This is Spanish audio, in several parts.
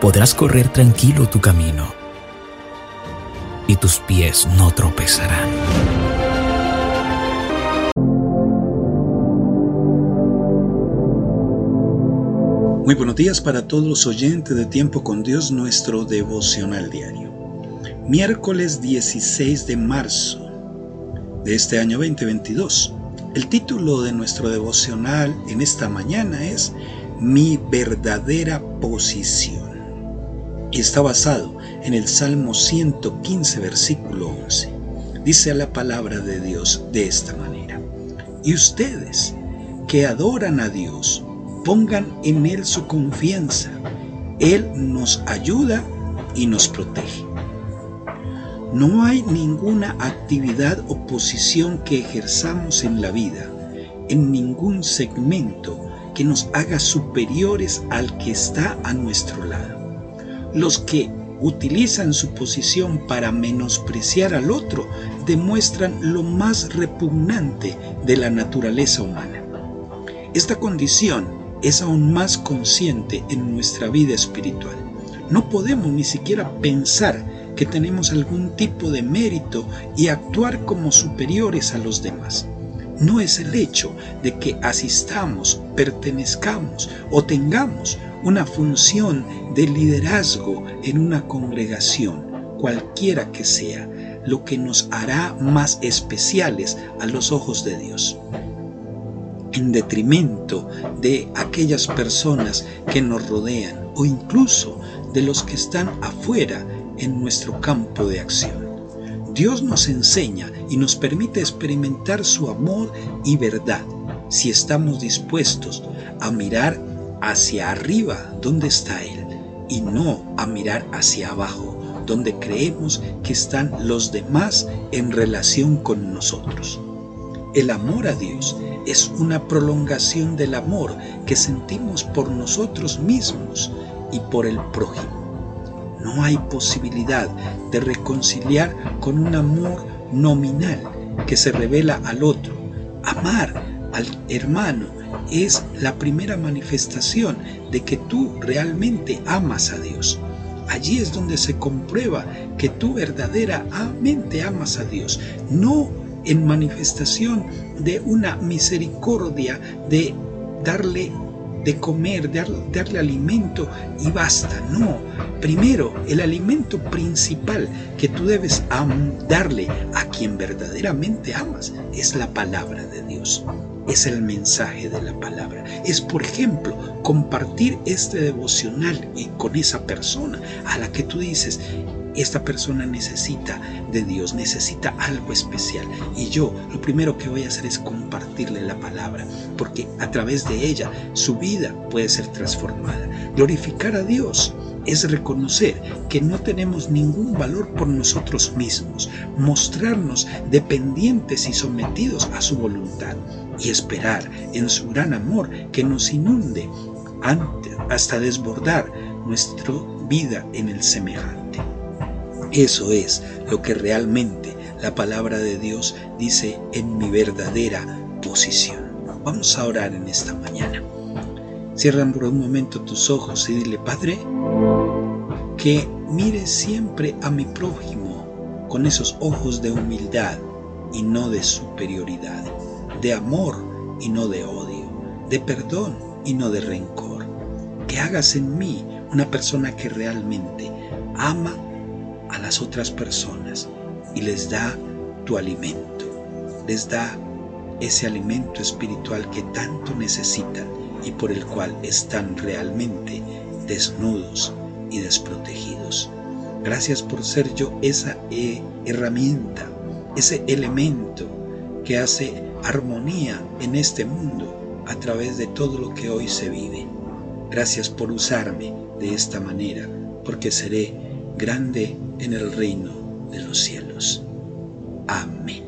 Podrás correr tranquilo tu camino y tus pies no tropezarán. Muy buenos días para todos los oyentes de Tiempo con Dios, nuestro devocional diario. Miércoles 16 de marzo de este año 2022. El título de nuestro devocional en esta mañana es Mi verdadera posición. Y está basado en el Salmo 115, versículo 11. Dice la palabra de Dios de esta manera. Y ustedes que adoran a Dios, pongan en Él su confianza. Él nos ayuda y nos protege. No hay ninguna actividad o posición que ejerzamos en la vida, en ningún segmento que nos haga superiores al que está a nuestro lado. Los que utilizan su posición para menospreciar al otro demuestran lo más repugnante de la naturaleza humana. Esta condición es aún más consciente en nuestra vida espiritual. No podemos ni siquiera pensar que tenemos algún tipo de mérito y actuar como superiores a los demás. No es el hecho de que asistamos, pertenezcamos o tengamos una función de liderazgo en una congregación, cualquiera que sea, lo que nos hará más especiales a los ojos de Dios en detrimento de aquellas personas que nos rodean o incluso de los que están afuera en nuestro campo de acción. Dios nos enseña y nos permite experimentar su amor y verdad si estamos dispuestos a mirar hacia arriba donde está Él y no a mirar hacia abajo donde creemos que están los demás en relación con nosotros. El amor a Dios es una prolongación del amor que sentimos por nosotros mismos y por el prójimo. No hay posibilidad de reconciliar con un amor nominal que se revela al otro. Amar al hermano es la primera manifestación de que tú realmente amas a Dios. Allí es donde se comprueba que tú verdaderamente amas a Dios, no en manifestación de una misericordia, de darle de comer, de darle alimento y basta. No, primero el alimento principal que tú debes darle a quien verdaderamente amas es la palabra de Dios. Es el mensaje de la palabra. Es, por ejemplo, compartir este devocional con esa persona a la que tú dices, esta persona necesita de Dios, necesita algo especial. Y yo lo primero que voy a hacer es compartirle la palabra, porque a través de ella su vida puede ser transformada. Glorificar a Dios es reconocer que no tenemos ningún valor por nosotros mismos, mostrarnos dependientes y sometidos a su voluntad y esperar en su gran amor que nos inunde hasta desbordar nuestra vida en el semejante. Eso es lo que realmente la palabra de Dios dice en mi verdadera posición. Vamos a orar en esta mañana. Cierran por un momento tus ojos y dile, Padre, que mire siempre a mi prójimo con esos ojos de humildad y no de superioridad, de amor y no de odio, de perdón y no de rencor. Que hagas en mí una persona que realmente ama a las otras personas y les da tu alimento, les da ese alimento espiritual que tanto necesitan y por el cual están realmente desnudos y desprotegidos. Gracias por ser yo esa eh, herramienta, ese elemento que hace armonía en este mundo a través de todo lo que hoy se vive. Gracias por usarme de esta manera porque seré grande en el reino de los cielos. Amén.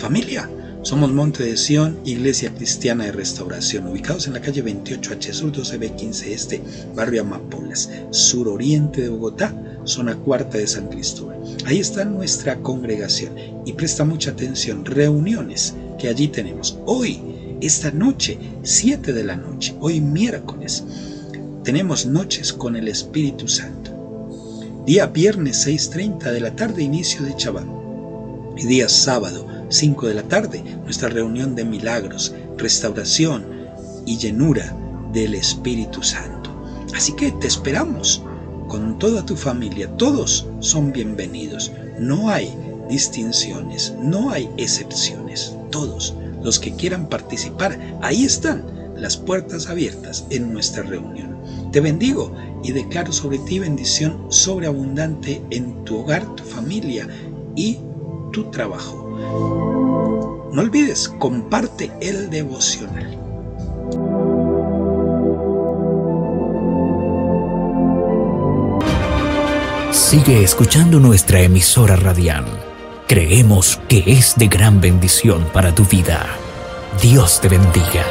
Familia, somos Monte de Sion, Iglesia Cristiana de Restauración, ubicados en la calle 28H Sur 12B15 Este, barrio Amapolas, suroriente de Bogotá, zona cuarta de San Cristóbal. Ahí está nuestra congregación y presta mucha atención, reuniones que allí tenemos. Hoy, esta noche, 7 de la noche, hoy miércoles, tenemos noches con el Espíritu Santo. Día viernes 6.30 de la tarde, inicio de Chabán. Y día sábado 5 de la tarde, nuestra reunión de milagros, restauración y llenura del Espíritu Santo. Así que te esperamos con toda tu familia. Todos son bienvenidos. No hay distinciones, no hay excepciones. Todos los que quieran participar, ahí están las puertas abiertas en nuestra reunión. Te bendigo y declaro sobre ti bendición sobreabundante en tu hogar, tu familia y tu trabajo. No olvides, comparte el devocional. Sigue escuchando nuestra emisora radial. Creemos que es de gran bendición para tu vida. Dios te bendiga.